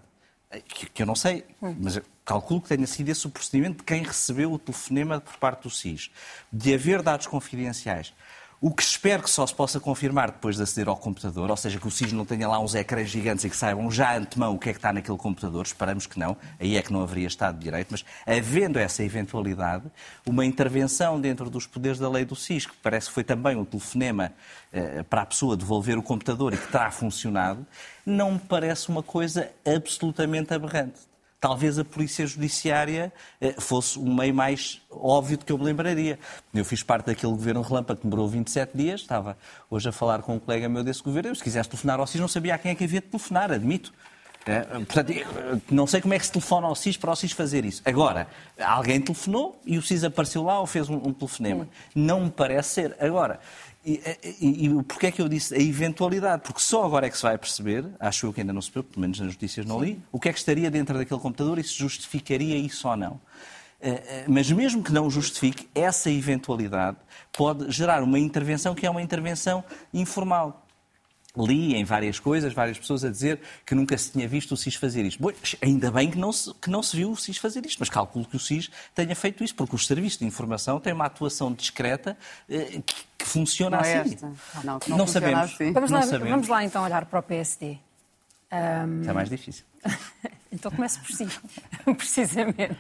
que, que eu não sei, mas calculo que tenha sido esse o procedimento de quem recebeu o telefonema por parte do SIS, de haver dados confidenciais, o que espero que só se possa confirmar depois de aceder ao computador, ou seja, que o SIS não tenha lá uns ecrãs gigantes e que saibam já antemão o que é que está naquele computador, esperamos que não, aí é que não haveria Estado de Direito, mas havendo essa eventualidade, uma intervenção dentro dos poderes da lei do SIS, que parece que foi também um telefonema eh, para a pessoa devolver o computador e que terá funcionado, não me parece uma coisa absolutamente aberrante. Talvez a polícia judiciária eh, fosse um meio mais óbvio do que eu me lembraria. Eu fiz parte daquele governo relâmpago que demorou 27 dias, estava hoje a falar com um colega meu desse governo, eu, se quisesse telefonar ao SIS não sabia a quem é que havia de telefonar, admito. É, portanto, não sei como é que se telefona ao SIS para o SIS fazer isso. Agora, alguém telefonou e o SIS apareceu lá ou fez um, um telefonema. Não me parece ser. Agora, e, e, e porquê é que eu disse a eventualidade? Porque só agora é que se vai perceber, acho eu que ainda não se viu, pelo menos nas notícias não li, o que é que estaria dentro daquele computador e se justificaria isso ou não. Eh, eh, Mas mesmo que não justifique, essa eventualidade pode gerar uma intervenção que é uma intervenção informal. Li em várias coisas, várias pessoas a dizer que nunca se tinha visto o SIS fazer isto. Bom, ainda bem que não, se, que não se viu o SIS fazer isto, mas calculo que o SIS tenha feito isso, porque os serviços de informação têm uma atuação discreta eh, que, que funciona Não é assim. esta. Não, que não funciona sabemos. assim. Vamos Não lá, sabemos. vamos lá então olhar para o PSD. Isso é mais difícil. *laughs* Então começo por si, *laughs* precisamente.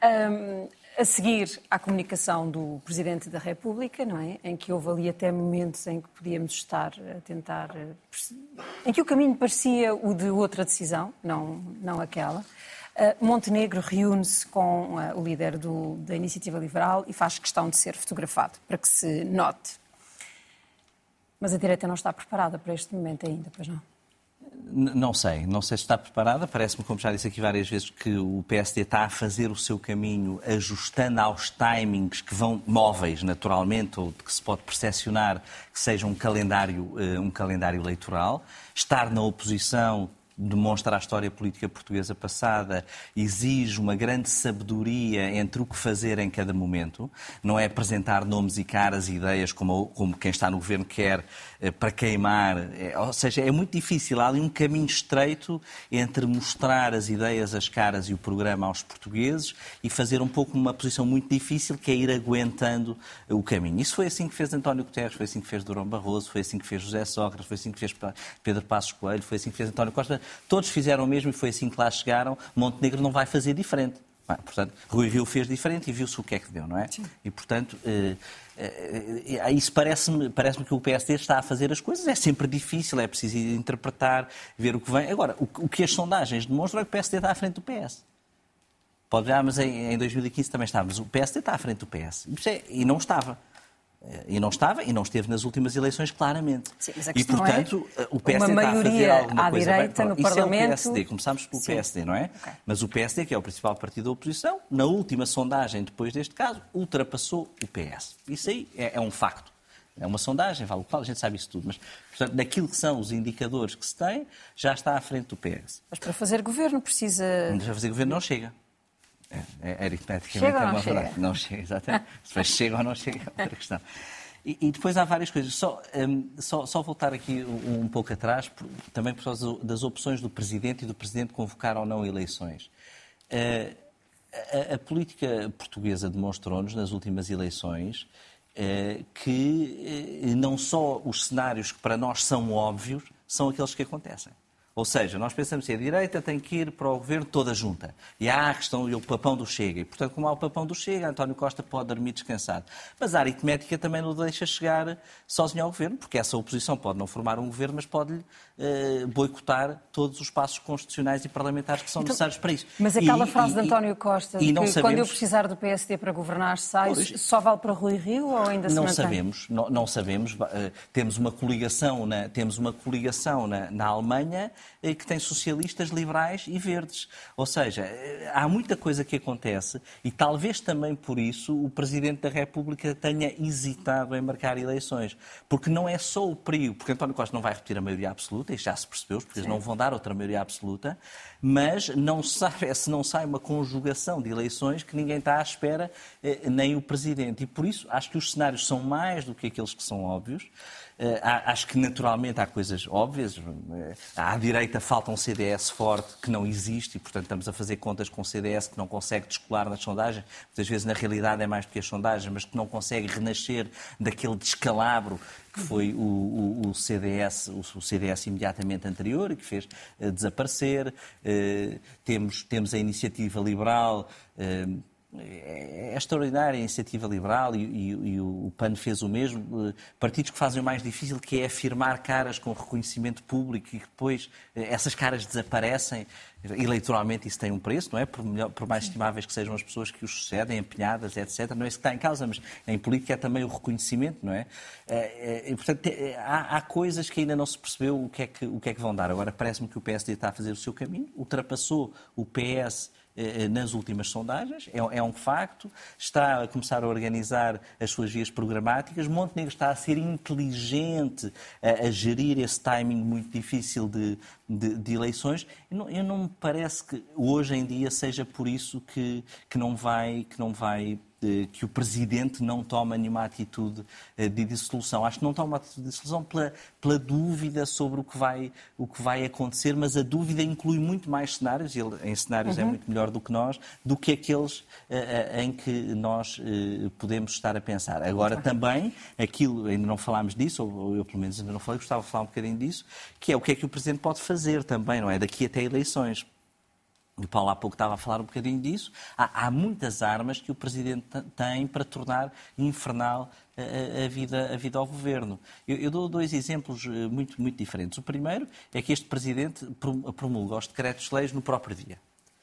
Ahm, a seguir à comunicação do Presidente da República, não é? Em que houve ali até momentos em que podíamos estar a tentar. eh, em que o caminho parecia o de outra decisão, não, não aquela. Ah, Montenegro reúne-se com ah, o líder do- da Iniciativa Liberal e faz questão de ser fotografado, para que se note. Mas a direita não está preparada para este momento ainda, pois não? Não sei, não sei se está preparada. Parece-me, como já disse aqui várias vezes, que o PSD está a fazer o seu caminho ajustando aos timings que vão móveis, naturalmente, ou que se pode percepcionar que seja um calendário, eh, um calendário eleitoral. Estar na oposição demonstra a história política portuguesa passada, exige uma grande sabedoria entre o que fazer em cada momento. Não é apresentar nomes e caras e ideias como, como quem está no governo quer eh, para queimar. É, ou seja, é muito difícil. Há ali um caminho estreito entre mostrar as ideias, as caras e o programa aos portugueses e fazer um pouco uma posição muito difícil que é ir aguentando o caminho. Isso foi assim que fez António Guterres, foi assim que fez Durão Barroso, foi assim que fez José Sócrates, foi assim que fez Pedro Passos Coelho, foi assim que fez António Costa. Todos fizeram o mesmo e foi assim que lá chegaram. Montenegro não vai fazer diferente. Bem, portanto, Rui Rio fez diferente e viu-se o que é que deu, não é? E, portanto, eh, eh, eh, isso parece-me parece que o PSD está a fazer as coisas. É sempre difícil, é preciso interpretar, ver o que vem. Agora, o, que- o que as sondagens demonstram é que o PSD está à frente do PS. Pode ver, ah, mas em, em 2015 também estava. Mas o PSD está à frente do PS. É- e não estava. E não estava, e não esteve nas últimas eleições, claramente. Sim, mas a e, é portanto, é o PSD uma está a fazer maioria à coisa direita bem. no Isso Parlamento. é o PSD. Começámos pelo Sim. PSD, não é? Ok. Mas o PSD, que é o principal partido da oposição, na última sondagem, depois deste caso, ultrapassou o PS. Isso aí é, é um facto. É uma sondagem, vale o qual, a gente sabe isso tudo. Mas, portanto, daquilo que são os indicadores que se tem, já está à frente do PS. Mas para fazer governo precisa. Para fazer governo não chega. É, é, aritmeticamente Chega é não uma chega? verdade. Não chega, exatamente. Se depois chega ou não chega é outra questão. E, e depois há várias coisas. Só, hum, só, só voltar aqui um, um pouco atrás, por- também por causa das opções do Presidente e do Presidente convocar ou não eleições. Eh, a, a política portuguesa demonstrou-nos nas últimas eleições eh, que eh, não só os cenários que para nós são óbvios são aqueles que acontecem. Ou seja, nós pensamos que a direita tem que ir para o governo toda junta. E há a questão do papão do Chega. E, portanto, como há o papão do Chega, António Costa pode dormir descansado. Mas a aritmética também não o deixa chegar sozinho ao governo, porque essa oposição pode não formar um governo, mas pode eh, boicotar todos os passos constitucionais e parlamentares que são necessários para isso. Então, Mas aquela E- frase e- de António Costa, e de que quando eu sabemos- precisar do PSD para governar sai, Pois. só vale para Rui Rio ou ainda se Não mantém? sabemos, não, não sabemos. Eh, temos uma coligação na, temos uma coligação na, na Alemanha que tem socialistas, liberais e verdes. Ou seja, há muita coisa que acontece e talvez também por isso o Presidente da República tenha hesitado em marcar eleições. Porque não é só o período, porque António Costa não vai repetir a maioria absoluta, e já se percebeu, porque eles não vão dar outra maioria absoluta, mas não sabe, se não sai uma conjugação de eleições que ninguém está à espera, eh, nem o Presidente. E por isso acho que os cenários são mais do que aqueles que são óbvios. Eh, Acho que naturalmente há coisas óbvias. Eh, À direita falta um CDS forte que não existe e, portanto, estamos a fazer contas com um CDS que não consegue descolar nas sondagens. Muitas vezes, na realidade, é mais do que as sondagens, mas que não consegue renascer daquele descalabro que foi o, o- o CDS, o, o CDS imediatamente anterior e que fez eh, desaparecer. Eh, temos, temos a iniciativa liberal. eh, é é extraordinária a iniciativa liberal e, e- e o PAN fez o mesmo. Eh, Partidos que fazem o mais difícil, que é afirmar caras com reconhecimento público e que depois eh, essas caras desaparecem. Eleitoralmente isso tem um preço, não é? Por, melhor- por mais estimáveis que sejam as pessoas que os sucedem, empenhadas, etc. Não é isso que está em causa, mas em política é também o reconhecimento, não é? Eh, E, portanto, há, há coisas que ainda não se percebeu o que é que, o que, é que vão dar. Agora parece-me que o PSD está a fazer o seu caminho, ultrapassou o PS nas últimas sondagens, é, é um facto, está a começar a organizar as suas vias programáticas, Montenegro está a ser inteligente a, a gerir esse timing muito difícil de, de- de eleições. Eu não, eu não me parece que hoje em dia seja por isso que, que não vai, que não vai eh, que o Presidente não toma nenhuma atitude eh, de dissolução. Acho que não toma atitude de dissolução pela, pela dúvida sobre o que, vai, o que vai acontecer, mas a dúvida inclui muito mais cenários, e ele em cenários é muito melhor do que nós, do que aqueles eh, eh, em que nós podemos estar a pensar. Agora também, aquilo, ainda não falámos disso, ou eu pelo menos ainda não falei, gostava de falar um bocadinho disso, que é o que é que o Presidente pode fazer também, não é? Daqui até eleições. O Paulo há pouco estava a falar um bocadinho disso. Há, há muitas armas que o Presidente te- tem para tornar infernal a, a- a vida, a vida ao Governo. Eu, eu dou dois exemplos eh, muito, muito diferentes. O primeiro é que este Presidente prom- promulga os decretos-leis no próprio dia.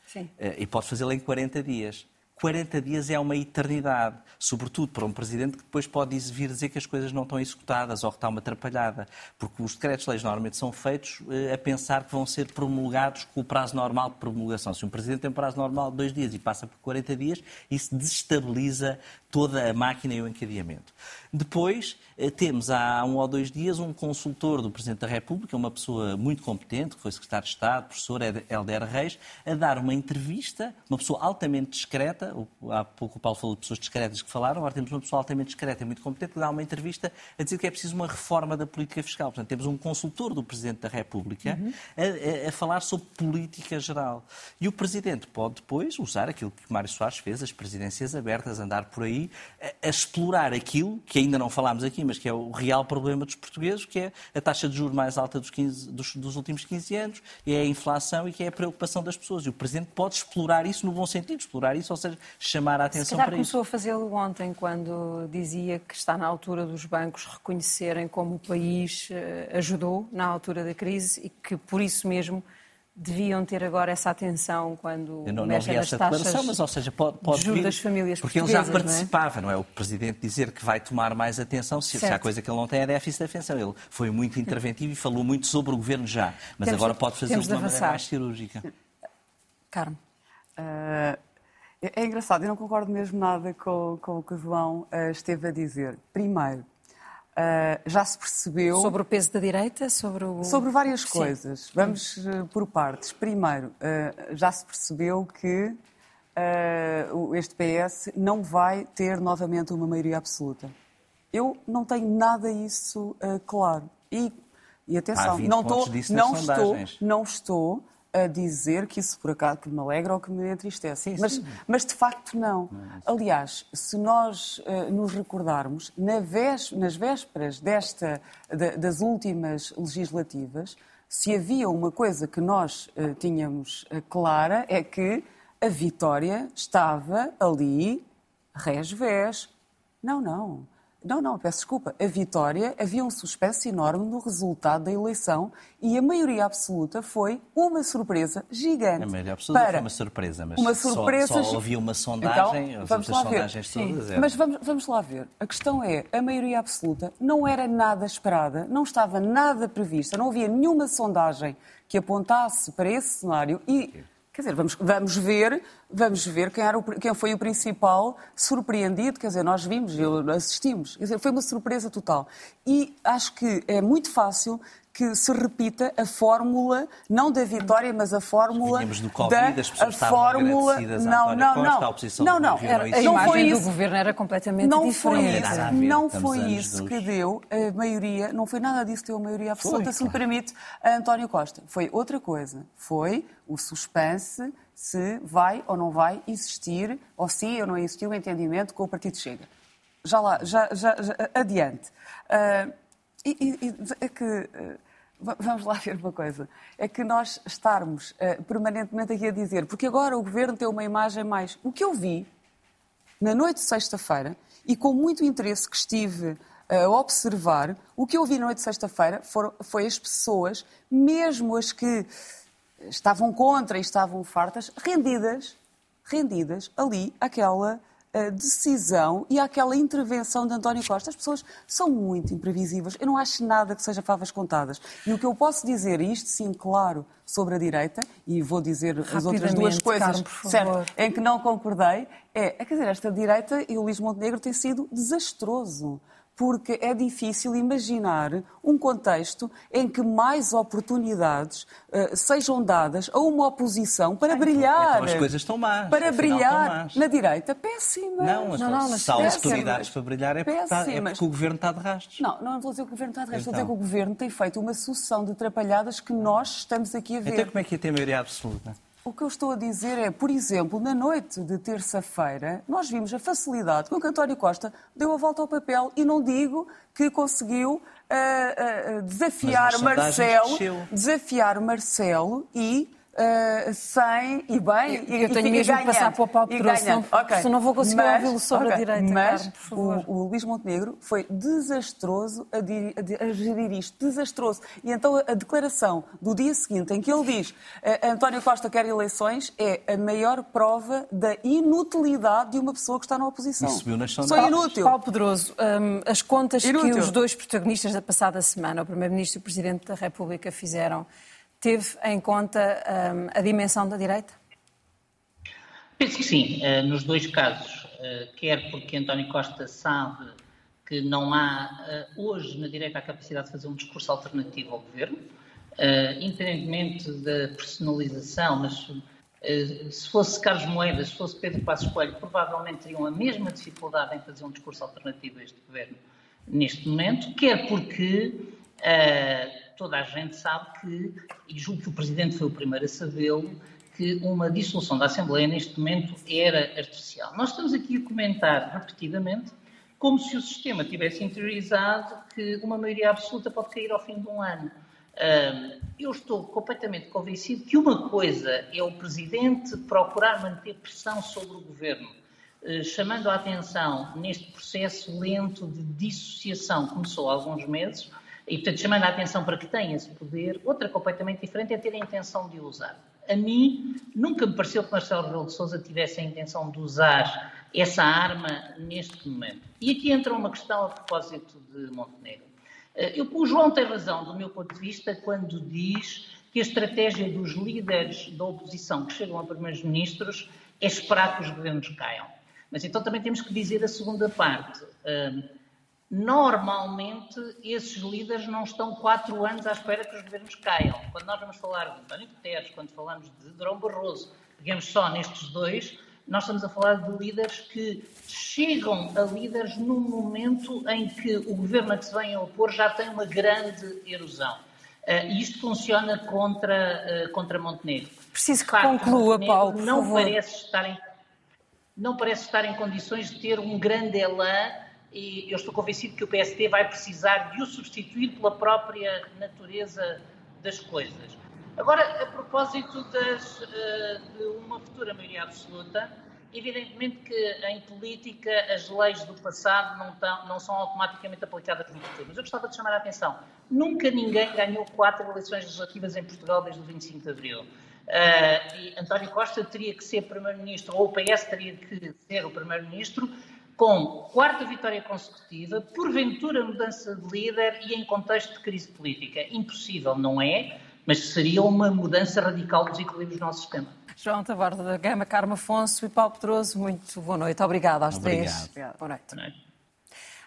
Sim. Eh, E pode fazê-lo em 40 dias. 40 dias é uma eternidade, sobretudo para um presidente que depois pode vir dizer que as coisas não estão executadas ou que está uma atrapalhada, porque os decretos-leis normalmente são feitos eh, a pensar que vão ser promulgados com o prazo normal de promulgação. Se um presidente tem um prazo normal de dois dias e passa por 40 dias, isso desestabiliza toda a máquina e o encadeamento. Depois, eh, temos há um ou dois dias um consultor do Presidente da República, uma pessoa muito competente, que foi secretário de Estado, professor Helder Reis, a dar uma entrevista, uma pessoa altamente discreta, há pouco o Paulo falou de pessoas discretas que falaram, agora temos uma pessoa altamente discreta e muito competente que dá uma entrevista a dizer que é preciso uma reforma da política fiscal. Portanto, temos um consultor do Presidente da República a, a- a falar sobre política geral. E o Presidente pode depois usar aquilo que Mário Soares fez, as presidências abertas, andar por aí, a, a explorar aquilo que ainda não falámos aqui, mas que é o real problema dos portugueses, que é a taxa de juros mais alta dos, 15 dos- dos últimos 15 anos, é a inflação e que é a preocupação das pessoas. E o Presidente pode explorar isso no bom sentido, explorar isso, ou seja, chamar a Se atenção calhar para começou isso. a fazê-lo ontem, quando dizia que está na altura dos bancos reconhecerem como o país eh, ajudou na altura da crise e que, por isso mesmo, deviam ter agora essa atenção quando Eu não, não vi essa declaração, mas ou seja, pode, pode vir, das famílias porque ele já portuguesas, não é? participava, não é? O Presidente dizer que vai tomar mais atenção, se, se há coisa que ele não tem é déficit de atenção. Ele foi muito interventivo e falou muito sobre o Governo já, mas Temos agora de- pode fazer de uma maneira mais cirúrgica. Carmo. Ah, é engraçado, eu não concordo mesmo nada com, com o que o João ah, esteve a dizer. Primeiro, ah, já se percebeu. Sobre o peso da direita? Sobre, o... Sobre várias Sim. coisas. Vamos eh, por partes. Primeiro, eh, já se percebeu que eh, o- este PS não vai ter novamente uma maioria absoluta. Eu não tenho nada isso claro. E, e atenção, 20 não, nas não, estou, não estou a dizer que isso por acaso que me alegra ou que me entristece. mas, mas de facto não. Aliás, se nós eh, nos recordarmos, na vés- nas vésperas desta, da- das últimas legislativas, se havia uma coisa que nós eh, tínhamos eh, clara é que a vitória estava ali, res-vés. Não, não. Não, não, peço desculpa. A vitória, havia um suspense enorme no resultado da eleição e a maioria absoluta foi uma surpresa gigante. A maioria absoluta foi uma surpresa, mas uma só- surpresa só, gi- havia uma sondagem, Então, vamos lá ver. sondagens todas eram. Mas vamos, vamos lá ver. A questão é, a maioria absoluta não era nada esperada, não estava nada prevista, não havia nenhuma sondagem que apontasse para esse cenário e, quer dizer, vamos, vamos ver, vamos ver quem, era o, quem foi o principal surpreendido, quer dizer, nós vimos, assistimos, quer dizer, foi uma surpresa total. E acho que é muito fácil que se repita a fórmula, não da vitória, mas a fórmula Vinhamos do Covid, da as pessoas a fórmula, não, não, Costa, não, a oposição não, do não, Era, isso. a não imagem foi do isso. governo era completamente Não foi diferente. isso, a ver, não foi isso que deu a maioria, não foi nada disso que deu a maioria absoluta, Foi, se me claro. permite, a António Costa. Foi outra coisa. Foi o suspense se vai ou não vai existir, ou se ou não existiu um entendimento com o Partido Chega. Já lá, já, já, já- adiante. Ah, e, e- e é que. va- Vamos lá ver uma coisa. É que nós estarmos ah, permanentemente aqui a dizer, porque agora o governo tem uma imagem mais. O que eu vi na noite de sexta-feira e com muito interesse que estive a observar, o que eu vi na noite de sexta-feira foi as pessoas, mesmo as que estavam contra e estavam fartas, rendidas, rendidas ali àquela eh, decisão e àquela intervenção de António Costa. As pessoas são muito imprevisíveis. Eu não acho nada que seja favas contadas. E o que eu posso dizer, e isto sim, claro, sobre a direita, e vou dizer as outras duas coisas Carmo, certo, em que não concordei, é, é quer dizer, esta direita e o Luís Montenegro tem sido desastroso. Porque é difícil imaginar um contexto em que mais oportunidades eh, sejam dadas a uma oposição para brilhar. Então as coisas estão más, Para afinal brilhar. estão más. Na direita, péssimas. Não, Não, não, se há oportunidades para brilhar é porque, está- é porque o governo está de rastros. Não, não estou a dizer que o governo está de resto, estou a dizer Então. que o governo tem feito uma sucessão de atrapalhadas que nós estamos aqui a ver. Então como é que ia ter maioria absoluta? O que eu estou a dizer é, por exemplo, na noite de terça-feira, nós vimos a facilidade com que António Costa deu a volta ao papel e não digo que conseguiu ah, ah, desafiar Marcelo, desceu. desafiar Marcelo e ah, sem e bem Eu e, tenho e mesmo que passar para o Paulo e Pedroso, ganhando. senão- vou conseguir ouvi-lo sobre a ok, direita, Mas favor. o, o Luís Montenegro foi desastroso a, dir- a a gerir isto, desastroso. E então a, a declaração do dia seguinte em que ele diz eh, António Costa quer eleições é a maior prova da inutilidade de uma pessoa que está na oposição. E subiu nas sondagens. inútil. Paulo Pedroso, hum, as contas que Inútil. os dois protagonistas da passada semana, o Primeiro-Ministro e o Presidente da República, fizeram, teve em conta hum, a dimensão da direita? Penso que sim, eh, nos dois casos, eh, quer porque António Costa sabe que não há eh, hoje na direita a capacidade de fazer um discurso alternativo ao governo, independentemente da personalização, mas se fosse Carlos Moedas, se fosse Pedro Passos Coelho, provavelmente teriam a mesma dificuldade em fazer um discurso alternativo a este governo neste momento, quer porque toda a gente sabe que, e julgo que o Presidente foi o primeiro a sabê-lo, que uma dissolução da Assembleia neste momento era artificial. Nós estamos aqui a comentar repetidamente como se o sistema tivesse interiorizado que uma maioria absoluta pode cair ao fim de um ano. Eu estou completamente convencido que uma coisa é o Presidente procurar manter pressão sobre o Governo, eh, chamando a atenção neste processo lento de dissociação que começou há alguns meses E, portanto, chamando a atenção para que tem esse poder, outra completamente diferente é ter a intenção de usar. A mim, nunca me pareceu que Marcelo Rebelo de Sousa tivesse a intenção de usar essa arma neste momento. E aqui entra uma questão a propósito de Montenegro. Eh, eu, o João tem razão, do meu ponto de vista, quando diz que a estratégia dos líderes da oposição que chegam a primeiros-ministros é esperar que os governos caiam. Mas então também temos que dizer a segunda parte. Normalmente, esses líderes não estão quatro anos à espera que os governos caiam. Quando nós vamos falar de António Guterres, quando falamos de Durão Barroso, pegamos só nestes dois, nós estamos a falar de líderes que chegam a líderes num momento em que o governo a que se vem a opor já tem uma grande erosão. Uh, e isto funciona contra, uh, contra Montenegro. Preciso que facto, conclua, Montenegro Paulo, não. Parece estar em, não parece estar em condições de ter um grande elan e eu estou convencido que o PSD vai precisar de o substituir pela própria natureza das coisas. Agora, a propósito das, uh, de uma futura maioria absoluta, Evidentemente que em política as leis do passado não, tão, não são automaticamente aplicadas no futuro, mas eu gostava de chamar a atenção. Nunca ninguém ganhou quatro eleições legislativas em Portugal desde o 25 de Abril. Uh, e António Costa teria que ser Primeiro-Ministro, ou o PS teria que ser o Primeiro-Ministro, com quarta vitória consecutiva, porventura mudança de líder e em contexto de crise política. Impossível, não é? Mas seria uma mudança radical dos equilíbrios do nosso sistema. João Taborda da Gama, Carmo Afonso e Paulo Pedroso, muito boa noite. Obrigada aos Obrigado. três. Boa noite. Boa noite.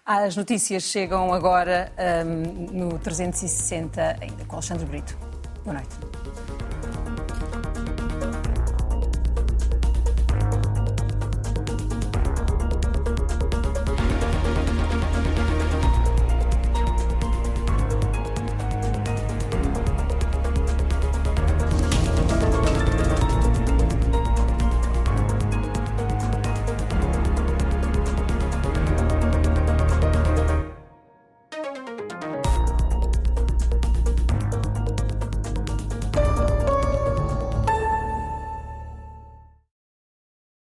As notícias chegam agora um, no 360 ainda com Alexandre Brito. Boa noite.